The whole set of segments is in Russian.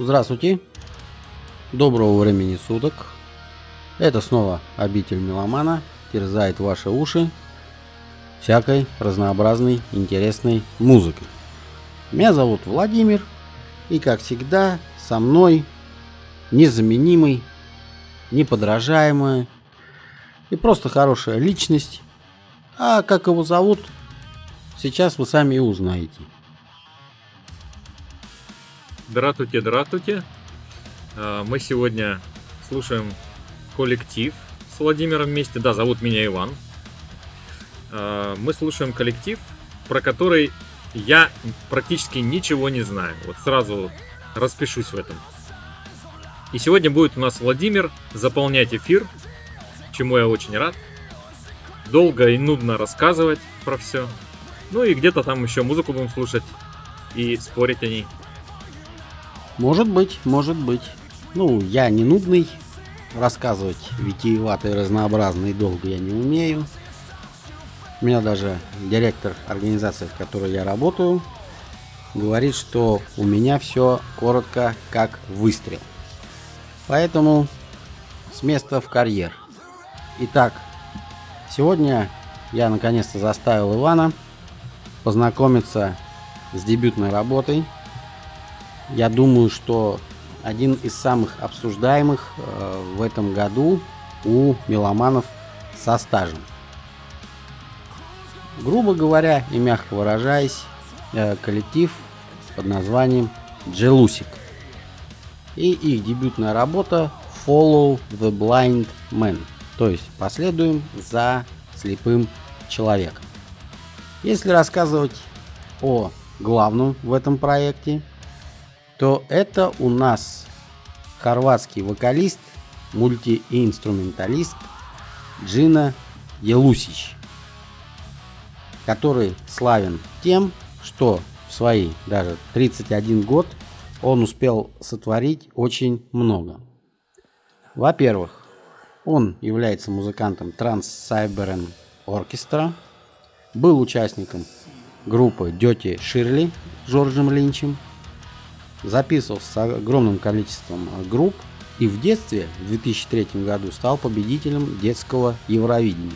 Здравствуйте. Доброго времени суток. Это снова обитель меломана терзает ваши уши всякой разнообразной интересной музыкой. Меня зовут Владимир, и как всегда со мной незаменимый, неподражаемая и просто хорошая личность. А как его зовут, сейчас вы сами узнаете. Здравствуйте, здравствуйте. А, мы сегодня слушаем коллектив с Владимиром вместе. Да, зовут меня Иван. А, мы слушаем коллектив, про который я практически ничего не знаю. Вот сразу распишусь в этом. И сегодня будет у нас Владимир заполнять эфир, чему я очень рад. Долго и нудно рассказывать про все. Ну и где-то там еще музыку будем слушать и спорить о ней. Может быть, может быть. Ну, я не нудный. Рассказывать витиевато и долго я не умею. У меня даже директор организации, в которой я работаю, говорит, что у меня все коротко как выстрел. Поэтому с места в карьер. Итак, сегодня я наконец-то заставил Ивана познакомиться с дебютной работой. Я думаю, что один из самых обсуждаемых э, в этом году у меломанов со стажем. Грубо говоря и мягко выражаясь, э, коллектив под названием Джелусик и их дебютная работа Follow the Blind Man, то есть последуем за слепым человеком. Если рассказывать о главном в этом проекте, то это у нас хорватский вокалист, мультиинструменталист Джина Елусич, который славен тем, что в свои даже 31 год он успел сотворить очень много. Во-первых, он является музыкантом Cyberen Orchestra, был участником группы Дети Ширли с Джорджем Линчем, записывался с огромным количеством групп и в детстве, в 2003 году, стал победителем детского Евровидения.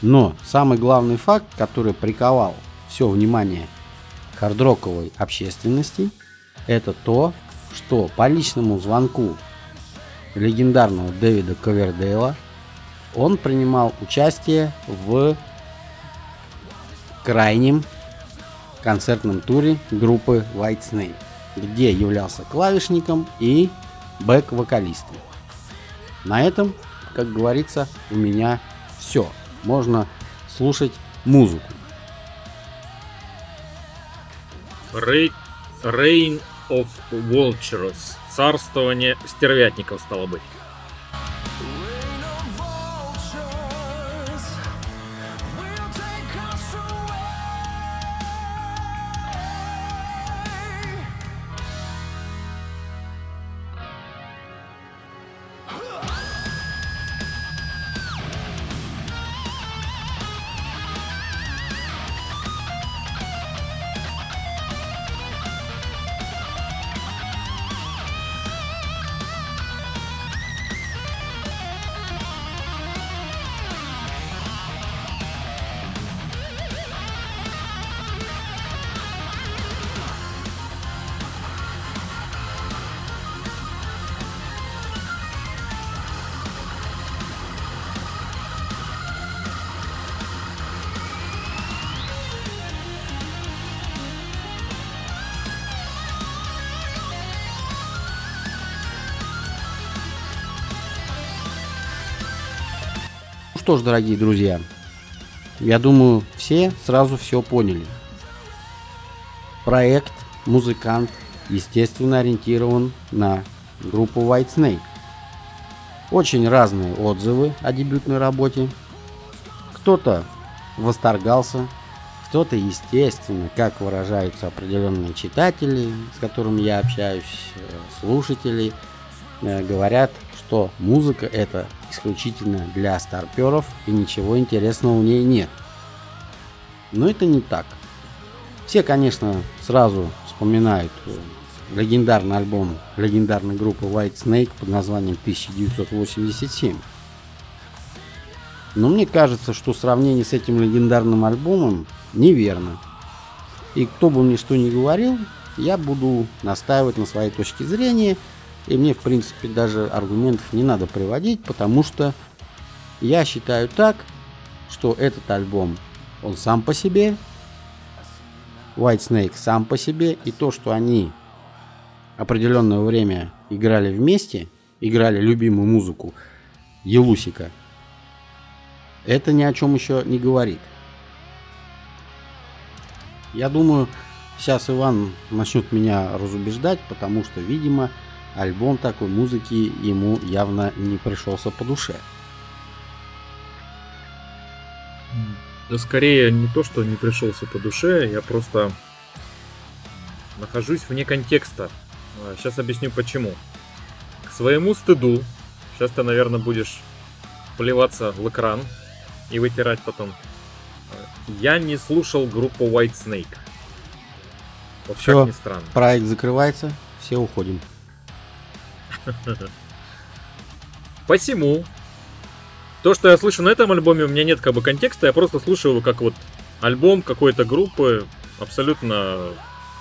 Но самый главный факт, который приковал все внимание хардроковой общественности – это то, что по личному звонку легендарного Дэвида Ковердейла он принимал участие в крайнем концертном туре группы White Snake, где являлся клавишником и бэк-вокалистом. На этом, как говорится, у меня все. Можно слушать музыку. Рей... Рейн of Vultures. Царствование стервятников стало быть. Что ж, дорогие друзья, я думаю, все сразу все поняли. Проект «Музыкант» естественно ориентирован на группу White Snake. Очень разные отзывы о дебютной работе. Кто-то восторгался, кто-то, естественно, как выражаются определенные читатели, с которыми я общаюсь, э, слушатели, э, говорят, что музыка это исключительно для старперов и ничего интересного в ней нет. Но это не так. Все, конечно, сразу вспоминают э, легендарный альбом легендарной группы White Snake под названием 1987. Но мне кажется, что сравнение с этим легендарным альбомом неверно. И кто бы мне что ни говорил, я буду настаивать на своей точке зрения. И мне, в принципе, даже аргументов не надо приводить, потому что я считаю так, что этот альбом, он сам по себе, White Snake сам по себе, и то, что они определенное время играли вместе, играли любимую музыку Елусика, это ни о чем еще не говорит. Я думаю, сейчас Иван начнет меня разубеждать, потому что, видимо, альбом такой музыки ему явно не пришелся по душе. Да скорее не то, что не пришелся по душе, я просто нахожусь вне контекста. Сейчас а, объясню почему. К своему стыду, сейчас ты, наверное, будешь плеваться в экран и вытирать потом. Я не слушал группу White Snake. Вот Все, как ни странно. проект закрывается, все уходим. Посему то, что я слышу на этом альбоме, у меня нет как бы контекста, я просто слушаю его как вот альбом какой-то группы, абсолютно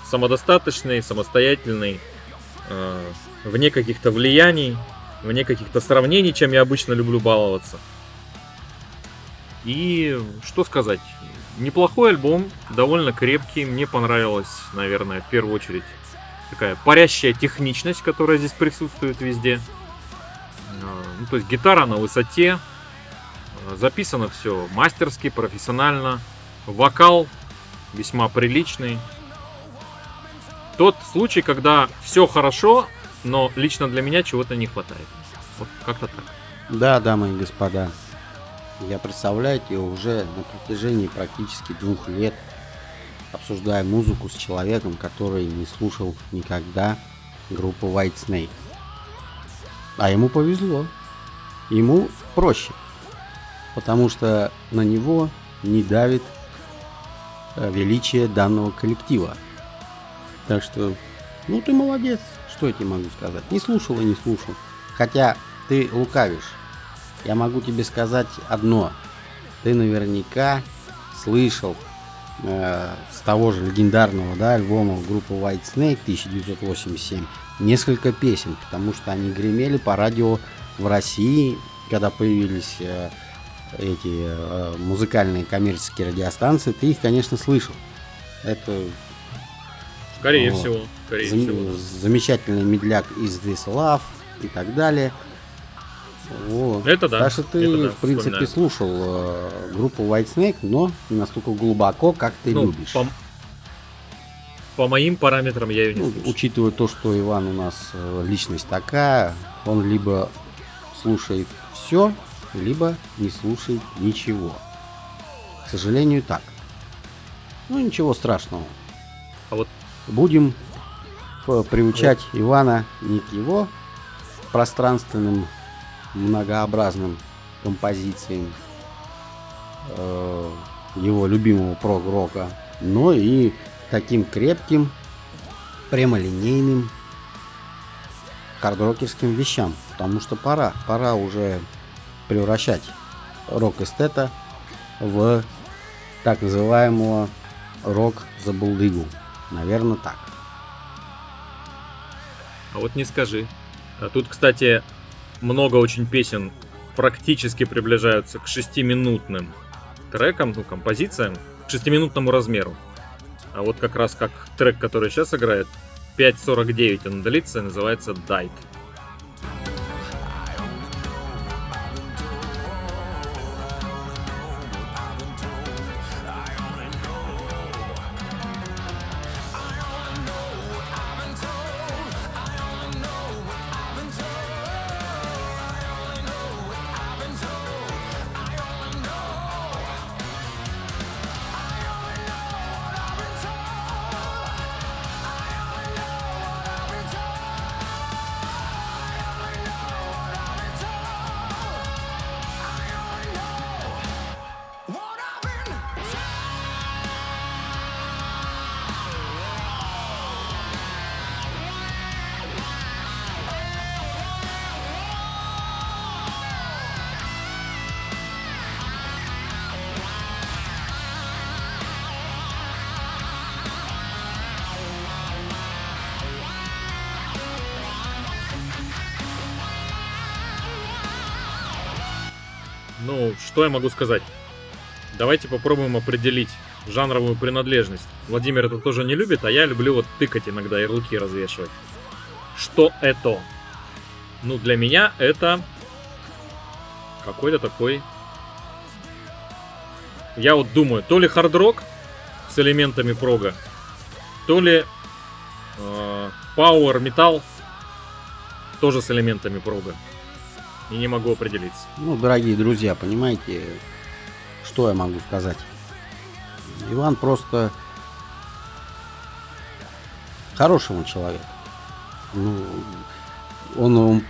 самодостаточный, самостоятельный, э, вне каких-то влияний, вне каких-то сравнений, чем я обычно люблю баловаться. И что сказать, неплохой альбом, довольно крепкий, мне понравилась, наверное, в первую очередь такая парящая техничность, которая здесь присутствует везде. Э, ну, то есть гитара на высоте, Записано все мастерски, профессионально. Вокал весьма приличный. Тот случай, когда все хорошо, но лично для меня чего-то не хватает. Вот как-то так. Да, дамы и господа. Я, представляете, уже на протяжении практически двух лет обсуждаю музыку с человеком, который не слушал никогда группу White Snake. А ему повезло. Ему проще потому что на него не давит э, величие данного коллектива. Так что, ну ты молодец, что я тебе могу сказать. Не слушал и не слушал. Хотя ты лукавишь. Я могу тебе сказать одно. Ты наверняка слышал э, с того же легендарного да, альбома группы White Snake 1987 несколько песен, потому что они гремели по радио в России, когда появились э, эти э, музыкальные коммерческие радиостанции, ты их, конечно, слышал. Это Скорее вот. всего. Скорее Зам... всего. Замечательный медляк из This Love и так далее. Вот. Это да. Что ты, это да, в принципе, вспоминаю. слушал э, группу White Snake, но не настолько глубоко, как ты ну, любишь. По, по моим параметрам я ее не ну, слушаю. Учитывая то, что Иван у нас э, личность такая, он либо слушает все, либо не слушай ничего. К сожалению, так. Ну, ничего страшного. А вот будем приучать вот. Ивана не к его пространственным, многообразным композициям э, его любимого прог-рока, но и таким крепким, прямолинейным хардрокерским вещам. Потому что пора, пора уже превращать рок-эстета в так называемого рок за булдыгу. Наверное, так. А вот не скажи. А тут, кстати, много очень песен практически приближаются к шестиминутным трекам, ну, композициям, к шестиминутному размеру. А вот как раз как трек, который сейчас играет, 5.49 он длится, называется Died. Что я могу сказать? Давайте попробуем определить жанровую принадлежность. Владимир это тоже не любит, а я люблю вот тыкать иногда ярлыки развешивать. Что это? Ну, для меня это какой-то такой... Я вот думаю, то ли хард-рок с элементами прога, то ли э, Power Metal тоже с элементами прога. И не могу определиться. Ну, дорогие друзья, понимаете, что я могу сказать? Иван просто хороший он человек. Ну, он, он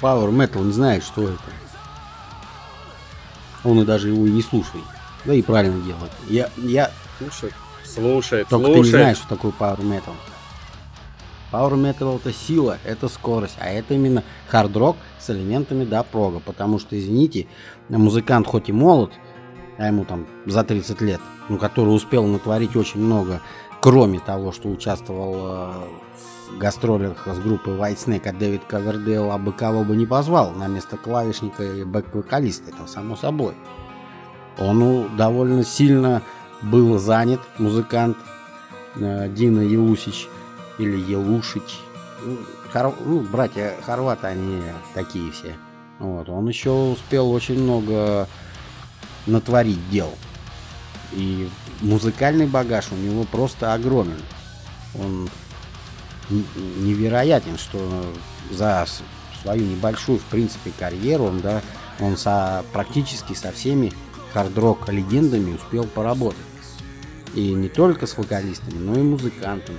Power Metal не знает, что это. Он и даже его и не слушает. Да и правильно делает. Я, я Слушает. Слушает, только слушает. ты не знаешь, что такое Power Metal. Power Metal это сила, это скорость, а это именно хард-рок с элементами до прога. Потому что, извините, музыкант хоть и молод, а ему там за 30 лет, ну, который успел натворить очень много, кроме того, что участвовал э, в гастролях с группой White Snake, а Дэвид Ковердейл абы кого бы не позвал на место клавишника и бэк-вокалиста, это само собой. Он ну, довольно сильно был занят, музыкант э, Дина Елусич или Елушич. Ну, хор- ну, братья хорваты, они такие все. Вот. Он еще успел очень много натворить дел. И музыкальный багаж у него просто огромен. Он невероятен, что за свою небольшую, в принципе, карьеру он, да, он со, практически со всеми хард-рок легендами успел поработать. И не только с вокалистами, но и музыкантами.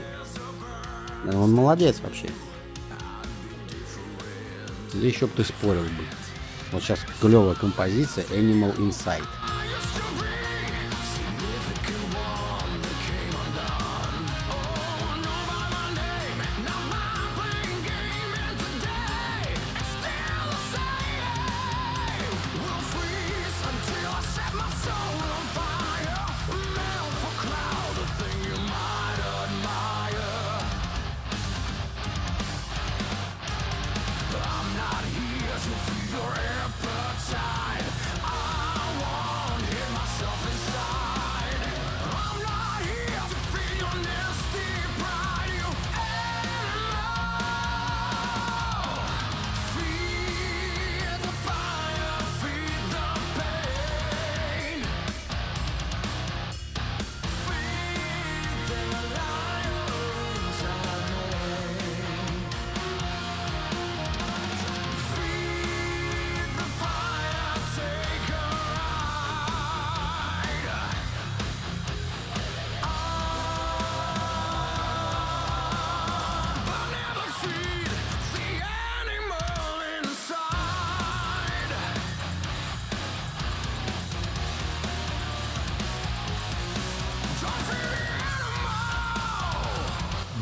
Он молодец вообще. Еще бы ты спорил бы. Вот сейчас клевая композиция Animal Inside.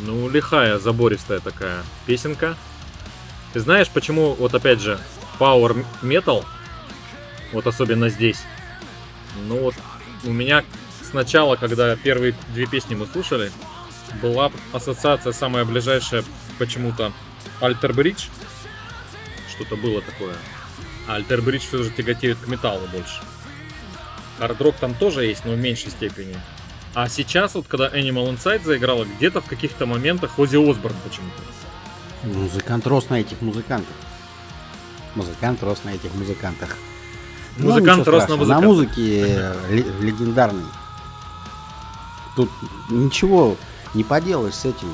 Ну, лихая, забористая такая песенка. Ты знаешь, почему, вот опять же, Power Metal, вот особенно здесь, ну вот у меня сначала, когда первые две песни мы слушали, была ассоциация самая ближайшая почему-то Alter Bridge. Что-то было такое. А Alter Bridge все же тяготеет к металлу больше. Хардрок там тоже есть, но в меньшей степени. А сейчас, вот когда Animal Inside заиграла, где-то в каких-то моментах Оззи Осборн почему-то. Музыкант рос на этих музыкантах. Музыкант рос на этих музыкантах. Ну, Музыкант ничего рос на музыкантах. На музыке э, ле- легендарный. Тут ничего не поделаешь с этим.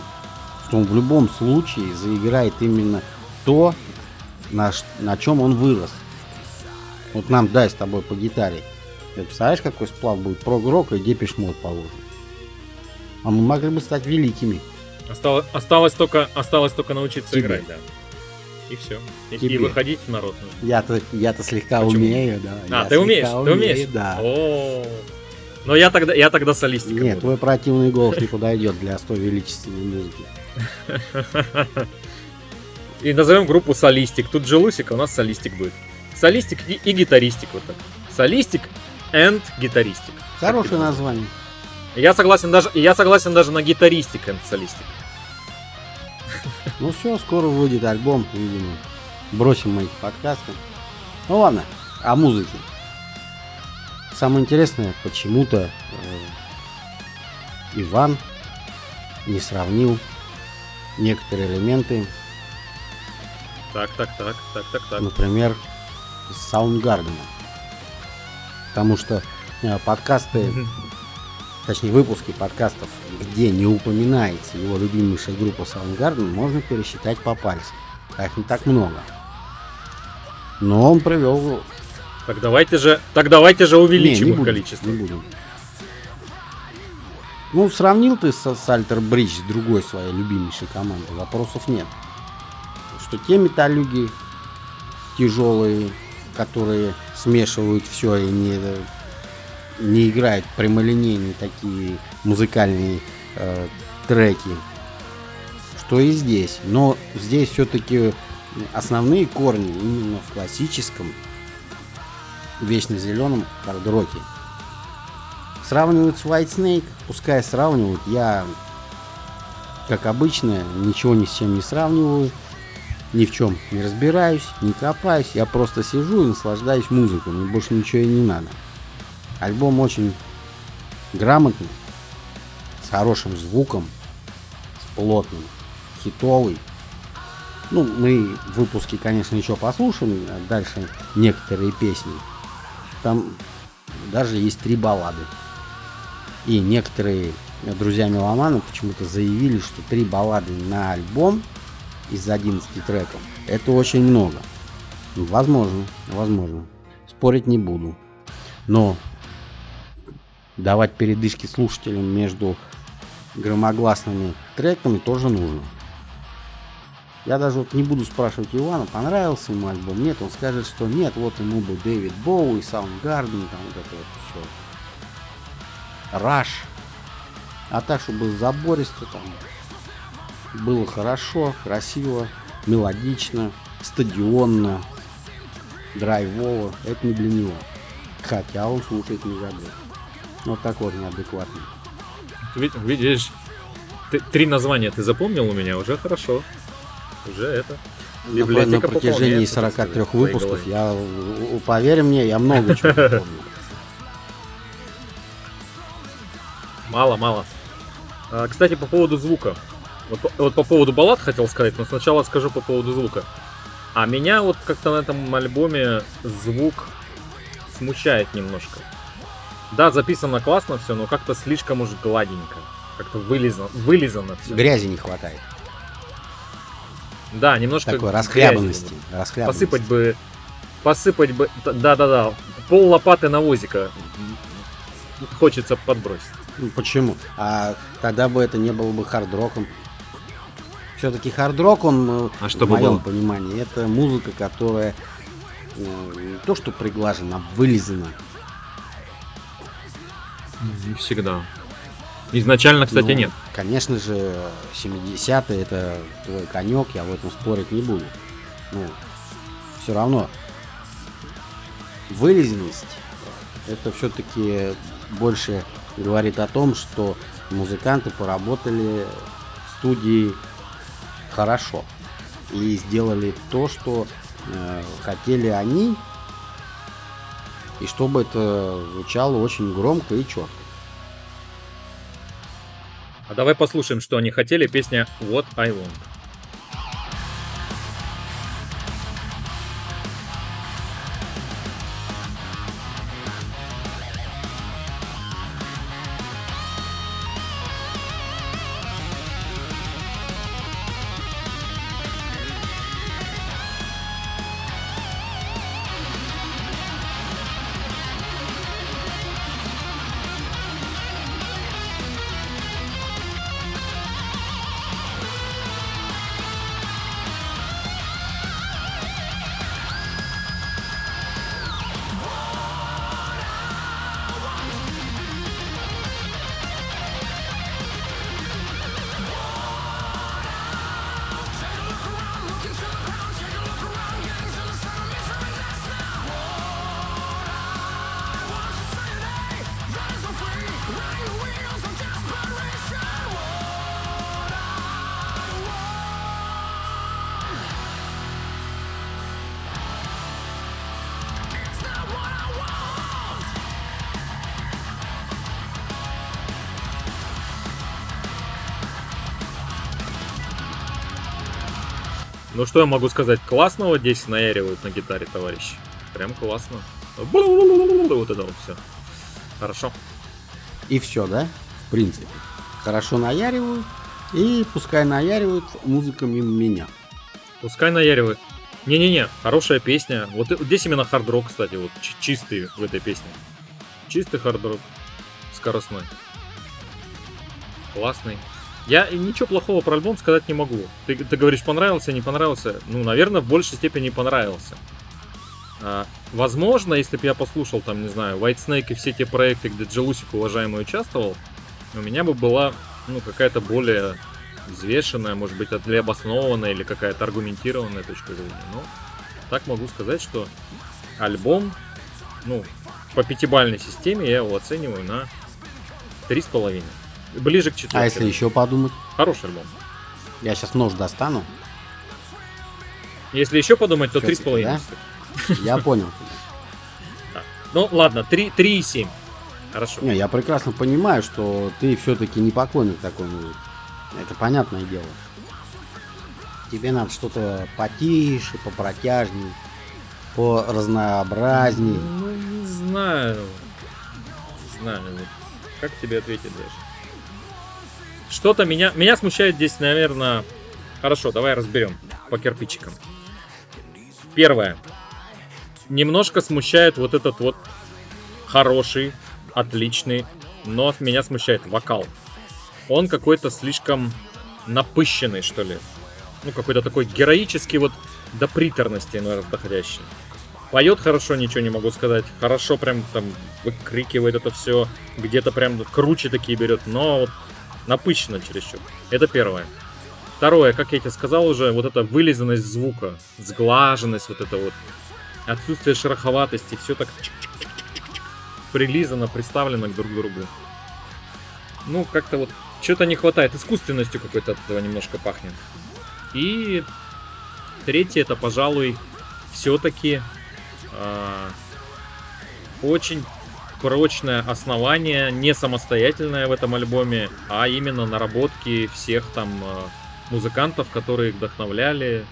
Что он в любом случае заиграет именно то, на, на чем он вырос. Вот нам дай с тобой по гитаре. Ты представляешь, какой сплав будет прог-рок и депиш мод положен? А мы могли бы стать великими. Осталось, осталось, только, осталось только научиться Тебе. играть, да. И все. И, Тебе. и выходить в народ нужно. Я-то, я-то слегка Почему? умею, да. А, я ты умеешь, слегка ты умею, умеешь? Да. О, Но я тогда, я тогда солистиком Нет, буду. твой противный голос не подойдет для столь величественной музыки. И назовем группу Солистик. Тут же Лусик, а у нас Солистик будет. Солистик и, и гитаристик вот так. Солистик and гитаристик. Хорошее название. Я согласен даже, я согласен даже на гитаристик and солистик. Ну все, скоро выйдет альбом, видимо. Бросим мы эти подкасты. Ну ладно, о музыке. Самое интересное, почему-то э, Иван не сравнил некоторые элементы, Так, так, так, так, так, так. например, с Soundgarden. Потому что э, подкасты, точнее выпуски подкастов, где не упоминается его любимейшая группа Soundgarden, можно пересчитать по пальцам. Их не так много. Но он провел... Так давайте же, так давайте же увеличим Не, не их будем, количество. Не будем. Ну, сравнил ты с, с Альтер Бридж с другой своей любимейшей командой, вопросов нет. Что те металлюги тяжелые, которые смешивают все и не, не играют прямолинейные такие музыкальные э, треки, что и здесь. Но здесь все-таки основные корни именно в классическом вечно зеленом хард-роке. Сравнивают с White Snake, пускай сравнивают, я, как обычно, ничего ни с чем не сравниваю, ни в чем не разбираюсь, не копаюсь, я просто сижу и наслаждаюсь музыкой, мне больше ничего и не надо. Альбом очень грамотный, с хорошим звуком, с плотным, хитовый. Ну, мы в выпуске, конечно, еще послушаем, а дальше некоторые песни. Там даже есть три баллады. И некоторые друзья меломана почему-то заявили, что три баллады на альбом из 11 треков это очень много. Ну, Возможно, возможно. Спорить не буду. Но давать передышки слушателям между громогласными треками тоже нужно. Я даже вот не буду спрашивать Ивана, понравился ему альбом, нет, он скажет, что нет, вот ему бы Дэвид Боуи, Soundgarden, там вот это вот все. Раш. А так, чтобы забористо там было хорошо, красиво, мелодично, стадионно, драйвово, это не для него. Хотя он слушает не забыл. Вот так вот неадекватный. Ви- Видишь, ты- три названия ты запомнил у меня, уже хорошо. Уже это. На, Библиотека на протяжении пополняется, так 43 сказать, в твоей выпусков я, у- у- поверь мне, я много чего помню. Мало, мало. А, кстати, по поводу звука. Вот, по- вот по поводу баллад хотел сказать, но сначала скажу по поводу звука. А меня вот как-то на этом альбоме звук смущает немножко. Да, записано классно все, но как-то слишком уж гладенько. Как-то вылизано, вылизано все. Грязи не хватает. Да, немножко Такой расхлябанности. расхлябанности. Посыпать бы, посыпать бы, да-да-да, пол лопаты навозика хочется подбросить. Почему? А тогда бы это не было бы хард-роком. Все-таки хард-рок, он, э, А что в моем было? понимании, это музыка, которая э, не то что приглажена, а вылизана. Не всегда. Изначально, кстати, Ну, нет. Конечно же, 70-е это твой конек, я в этом спорить не буду. Ну, все равно вылезенность это все-таки больше говорит о том, что музыканты поработали в студии хорошо и сделали то, что э, хотели они, и чтобы это звучало очень громко и четко. А давай послушаем, что они хотели. Песня What I Want. Ну что я могу сказать? Классного здесь наяривают на гитаре, товарищи. Прям классно. Вот это вот все. Хорошо. И все, да? В принципе. Хорошо наяривают. И пускай наяривают, музыка мимо меня. Пускай наяривают. Не-не-не, хорошая песня. Вот здесь именно хард-рок, кстати, вот чистый в этой песне. Чистый хард-рок. Скоростной. Классный. Я ничего плохого про альбом сказать не могу. Ты, ты говоришь, понравился, не понравился. Ну, наверное, в большей степени понравился. А, возможно, если бы я послушал, там, не знаю, White Snake и все те проекты, где Джелусик уважаемый участвовал, у меня бы была, ну, какая-то более взвешенная, может быть, для обоснованная или какая-то аргументированная точка зрения. Но так могу сказать, что альбом, ну, по пятибальной системе я его оцениваю на три с половиной. Ближе к четверке. А если еще подумать? Хороший альбом. Я сейчас нож достану. Если еще подумать, то три с половиной. Я понял. Ну ладно, 3, 3 и 7. Хорошо. Не, я прекрасно понимаю, что ты все-таки не поклонник такой музыки. Это понятное дело. Тебе надо что-то потише, попротяжнее, по разнообразнее. Ну, не знаю. Не знаю. Как тебе ответить даже? Что-то меня, меня смущает здесь, наверное... Хорошо, давай разберем по кирпичикам. Первое немножко смущает вот этот вот хороший, отличный, но меня смущает вокал. Он какой-то слишком напыщенный, что ли. Ну, какой-то такой героический вот до приторности раз доходящий. Поет хорошо, ничего не могу сказать. Хорошо прям там выкрикивает это все. Где-то прям круче такие берет, но вот напыщенно чересчур. Это первое. Второе, как я тебе сказал уже, вот эта вылизанность звука, сглаженность вот это вот отсутствие шероховатости, все так прилизано, приставлено к друг другу. Ну, как-то вот что-то не хватает, искусственностью какой-то от этого немножко пахнет. И третье, это, пожалуй, все-таки э, а, очень прочное основание, не самостоятельное в этом альбоме, а именно наработки всех там э, музыкантов, которые их вдохновляли,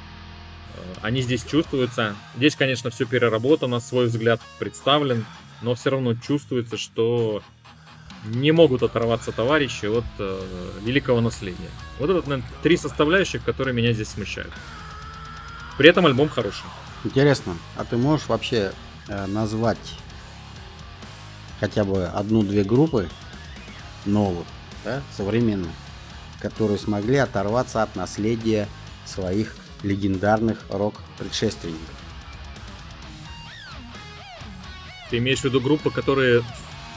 Э, они здесь чувствуются. Здесь, конечно, все переработано, свой взгляд представлен, но все равно чувствуется, что не могут оторваться товарищи от э, великого наследия. Вот это, наверное, три составляющих, которые меня здесь смущают. При этом альбом хороший. Интересно, а ты можешь вообще э, назвать хотя бы одну-две группы новых, да, современных, которые смогли оторваться от наследия своих легендарных рок-предшественников. Ты имеешь в виду группы, которые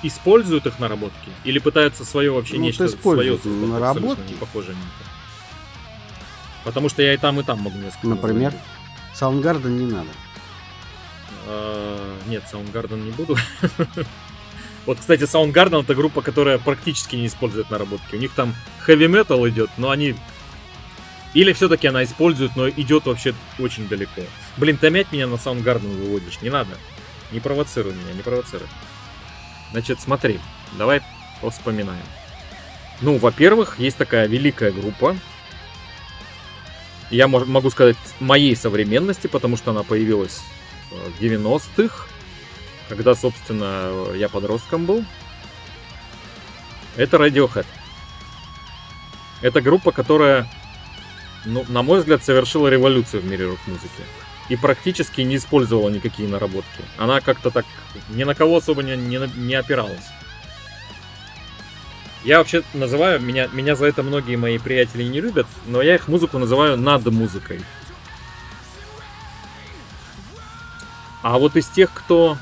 используют их наработки или пытаются свое вообще ну, нечто свое создать, наработки? Не похоже на Потому что я и там, и там могу несколько Например, Soundgarden не надо. А, нет, Soundgarden не буду. Вот, кстати, Soundgarden это группа, которая практически не использует наработки. У них там heavy metal идет, но они или все-таки она использует, но идет вообще очень далеко. Блин, ты опять меня на Soundgarden выводишь. Не надо. Не провоцируй меня, не провоцируй. Значит, смотри, давай вспоминаем. Ну, во-первых, есть такая великая группа. Я могу сказать моей современности, потому что она появилась в 90-х, когда, собственно, я подростком был. Это Radiohead. Это группа, которая ну, на мой взгляд, совершила революцию в мире рок-музыки. И практически не использовала никакие наработки. Она как-то так ни на кого особо не, не, не опиралась. Я вообще называю, меня, меня за это многие мои приятели не любят, но я их музыку называю над музыкой. А вот из тех, кто...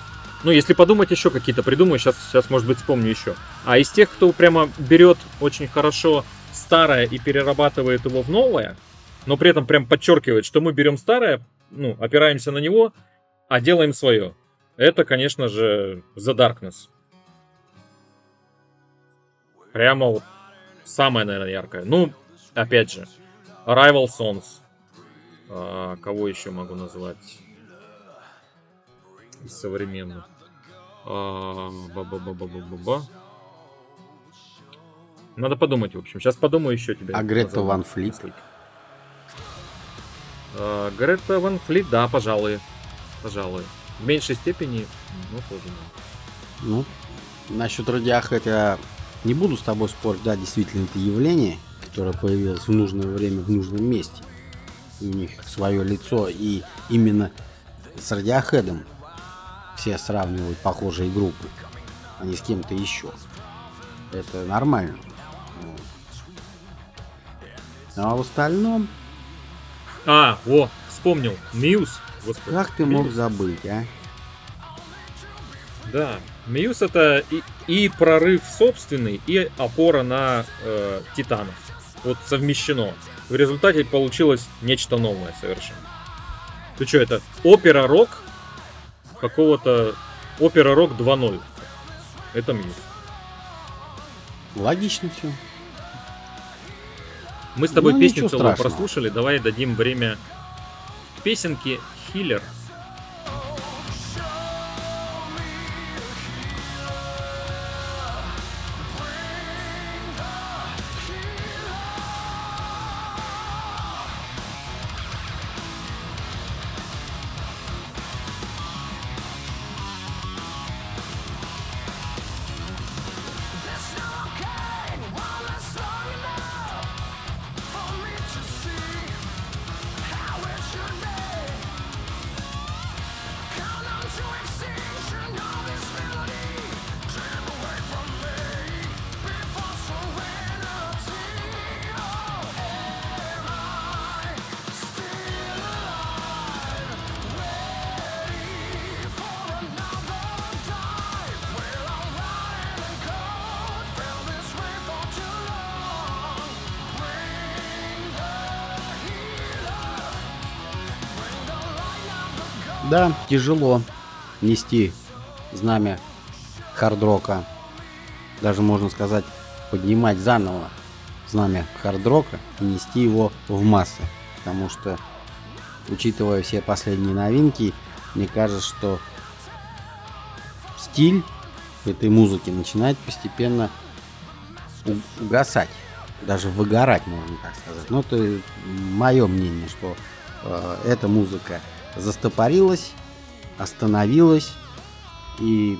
Ну, если подумать еще какие-то придумаю, сейчас, сейчас, может быть, вспомню еще. А из тех, кто прямо берет очень хорошо старое и перерабатывает его в новое, но при этом прям подчеркивает, что мы берем старое, ну, опираемся на него, а делаем свое. Это, конечно же, The Darkness. Прямо вот самое, наверное, яркое. Ну, опять же, Rival Sons. А, кого еще могу назвать? Из современных. А, ба-ба-ба-ба-ба-ба. Надо подумать, в общем. Сейчас подумаю еще тебе. А Грета Ван Флит? Э, Грета Ван Флит, да, пожалуй. Пожалуй. В меньшей степени, ну, тоже да. Ну, насчет Radiohead я не буду с тобой спорить. Да, действительно, это явление, которое появилось в нужное время в нужном месте. И у них свое лицо. И именно с Radiohead все сравнивают похожие группы, а не с кем-то еще. Это нормально. Вот. А в остальном, А, о, вспомнил. Muse. Господи. как ты мог Muse. забыть, а? Да. Muse это и, и прорыв собственный, и опора на э, титанов. Вот совмещено. В результате получилось нечто новое совершенно. Ты что, это опера-рок какого-то... Опера-рок 2.0. Это Мьюз. Логично все. Мы с тобой Ну, песню целую страшного. прослушали, давай дадим время к песенке Хиллер. Да, тяжело нести знамя хардрока. Даже можно сказать, поднимать заново знамя хардрока и нести его в массы. Потому что, учитывая все последние новинки, мне кажется, что стиль этой музыки начинает постепенно угасать. Даже выгорать, можно так сказать. Но это мое мнение, что э, эта музыка застопорилась, остановилась и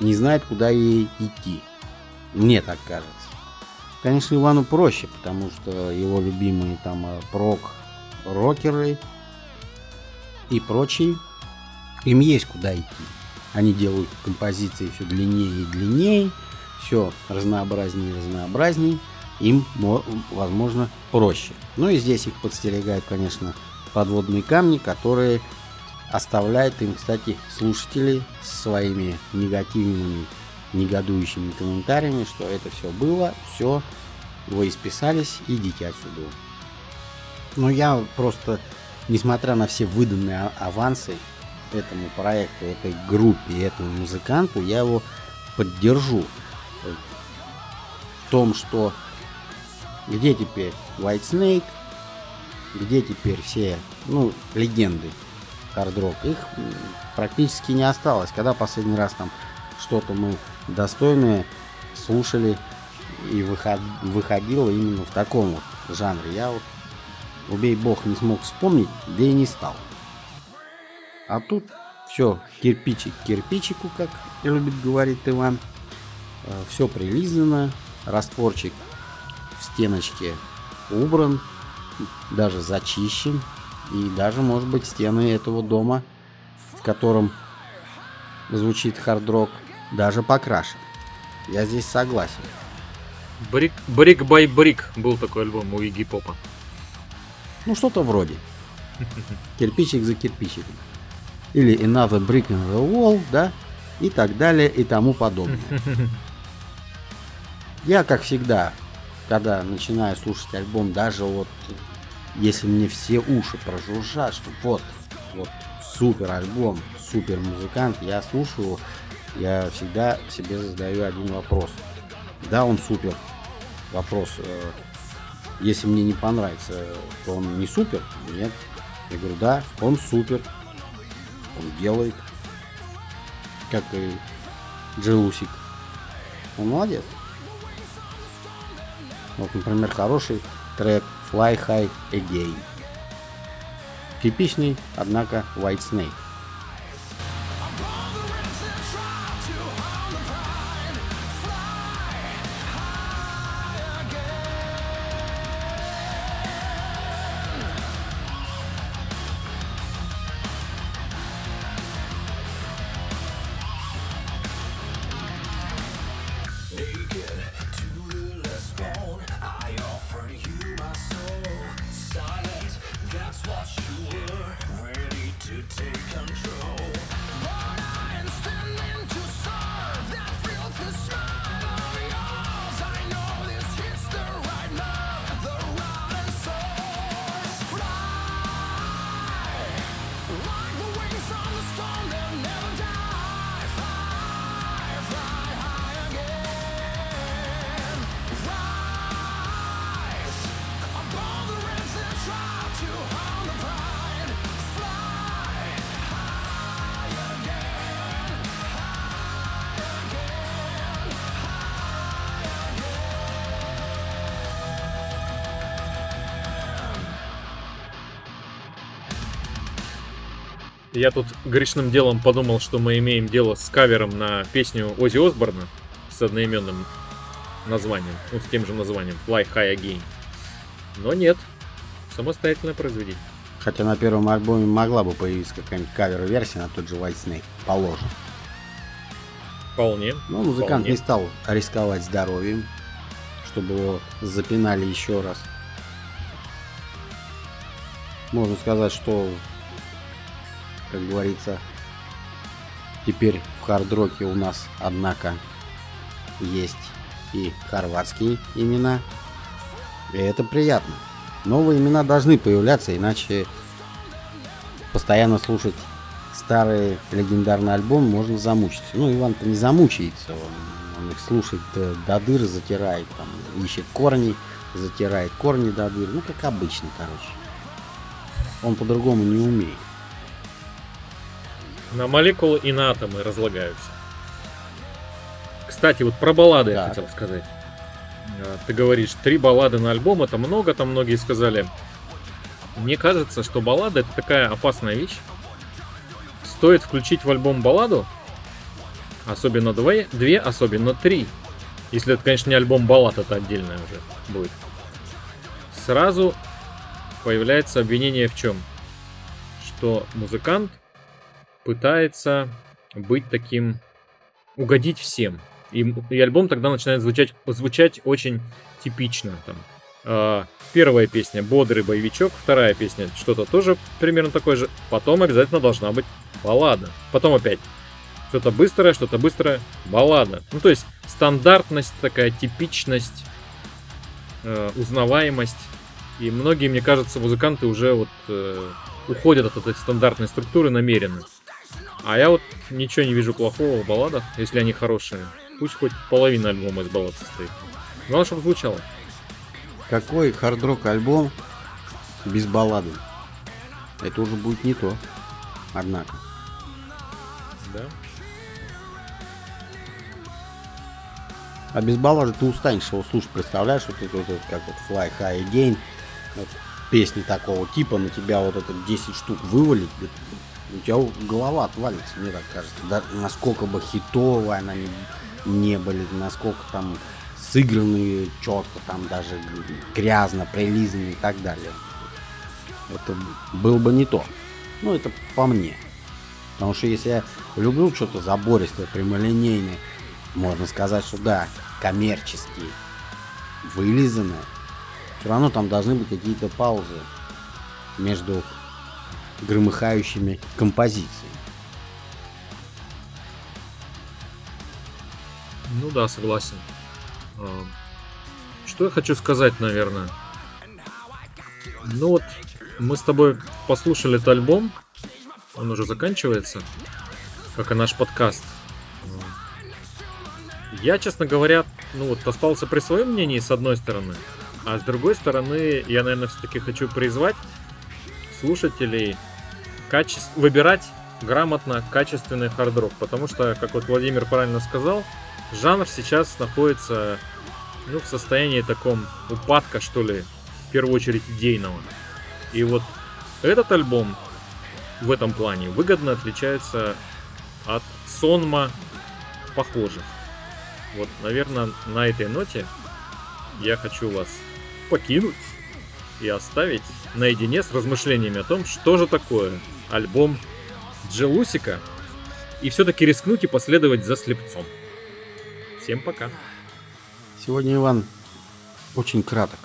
не знает, куда ей идти. Мне так кажется. Конечно, Ивану проще, потому что его любимые там э, прок, рокеры и прочие, им есть куда идти. Они делают композиции все длиннее и длиннее, все разнообразнее и разнообразнее. Им, мо- возможно, проще. Ну и здесь их подстерегают, конечно, подводные камни, которые оставляют им, кстати, слушатели своими негативными, негодующими комментариями, что это все было, все, вы исписались, идите отсюда. Но я просто, несмотря на все выданные а- авансы этому проекту, этой группе, этому музыканту, я его поддержу в том, что где теперь White Snake, где теперь все, ну, легенды хард-рок, их практически не осталось. Когда последний раз там что-то мы достойное слушали и выход- выходило именно в таком вот жанре. Я вот, убей бог, не смог вспомнить, да и не стал. А тут все кирпичик кирпичику, как любит говорить Иван. Все прилизано, растворчик в стеночке убран, даже зачищен. И даже, может быть, стены этого дома, в котором звучит хард-рок, даже покрашен. Я здесь согласен. Брик, брик бай брик был такой альбом у Игги Попа. Ну, что-то вроде. Кирпичик за кирпичиком. Или another brick in the wall, да? И так далее, и тому подобное. Я, как всегда, когда начинаю слушать альбом, даже вот если мне все уши прожужжат, что вот, вот супер альбом, супер музыкант, я слушаю, я всегда себе задаю один вопрос. Да, он супер. Вопрос, э, если мне не понравится, то он не супер? Нет. Я говорю, да, он супер. Он делает. Как и Джелусик. Он молодец. Вот, например, хороший трек Fly High Again. Типичный, однако, White Snake. Я тут грешным делом подумал, что мы имеем дело с кавером на песню Ози Осборна с одноименным названием, ну, с тем же названием Fly High Again. Но нет, самостоятельное произведение. Хотя на первом альбоме могла бы появиться какая-нибудь кавер-версия на тот же White Snake, положим. Вполне. Но музыкант вполне. не стал рисковать здоровьем, чтобы его запинали еще раз. Можно сказать, что как говорится, теперь в хард-роке у нас, однако, есть и хорватские имена. И это приятно. Новые имена должны появляться, иначе постоянно слушать старый легендарный альбом можно замучиться. Ну, Иван-то не замучается, он, он их слушает до дыр, затирает, там, ищет корни, затирает корни до дыр, ну, как обычно, короче. Он по-другому не умеет. На молекулы и на атомы разлагаются. Кстати, вот про баллады так. я хотел сказать. А, ты говоришь, три баллады на альбом, это много, там многие сказали. Мне кажется, что баллада это такая опасная вещь. Стоит включить в альбом балладу, особенно две, две особенно три. Если это, конечно, не альбом баллад, это отдельное уже будет. Сразу появляется обвинение в чем? Что музыкант пытается быть таким, угодить всем. И, и альбом тогда начинает звучать, звучать очень типично. Там. Э, первая песня бодрый боевичок, вторая песня что-то тоже примерно такое же. Потом обязательно должна быть баллада. Потом опять что-то быстрое, что-то быстрое, баллада. Ну то есть стандартность такая, типичность, э, узнаваемость. И многие, мне кажется, музыканты уже вот э, уходят от этой стандартной структуры намеренно. А я вот ничего не вижу плохого в балладах, если они хорошие. Пусть хоть половина альбома из баллад состоит. Главное, чтобы звучало. Какой хард-рок альбом без баллады? Это уже будет не то. Однако. Да. А без баллады ты устанешь его слушать, представляешь, вот это вот, как вот Fly High Again, вот, песни такого типа на тебя вот это 10 штук вывалить, у тебя голова отвалится, мне так кажется. Да, насколько бы хитовые она не, не были, насколько там сыгранные четко, там даже грязно, прилизанные и так далее. Это было бы не то. Ну, это по мне. Потому что если я люблю что-то забористое, прямолинейное, можно сказать, что да, коммерческие, вылизанное, все равно там должны быть какие-то паузы между громыхающими композициями. Ну да, согласен. А, что я хочу сказать, наверное? Ну вот, мы с тобой послушали этот альбом, он уже заканчивается, как и наш подкаст. Я, честно говоря, ну вот остался при своем мнении с одной стороны, а с другой стороны, я, наверное, все-таки хочу призвать слушателей качеств... выбирать грамотно качественный хардрок, потому что, как вот Владимир правильно сказал, жанр сейчас находится ну, в состоянии таком упадка, что ли, в первую очередь идейного. И вот этот альбом в этом плане выгодно отличается от сонма похожих. Вот, наверное, на этой ноте я хочу вас покинуть и оставить наедине с размышлениями о том, что же такое альбом Джелусика, и все-таки рискнуть и последовать за слепцом. Всем пока. Сегодня Иван очень краток.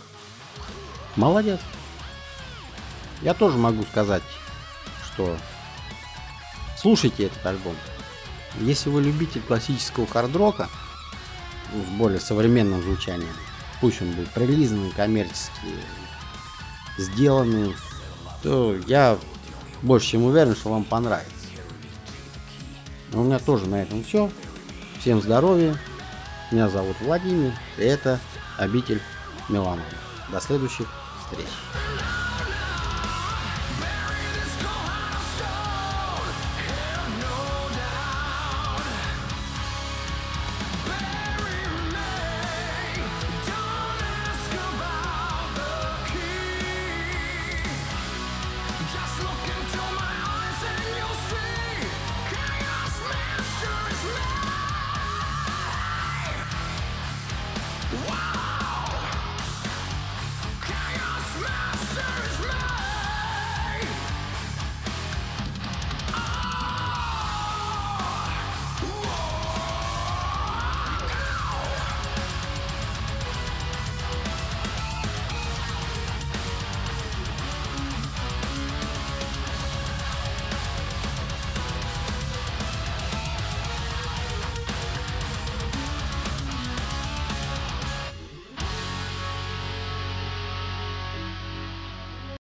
Молодец. Я тоже могу сказать, что слушайте этот альбом. Если вы любитель классического хардрока с более современным звучанием, пусть он будет прилизанный, коммерчески сделанный, то я больше чем уверен, что вам понравится. У меня тоже на этом все. Всем здоровья. Меня зовут Владимир. И это обитель Милана. До следующих встреч.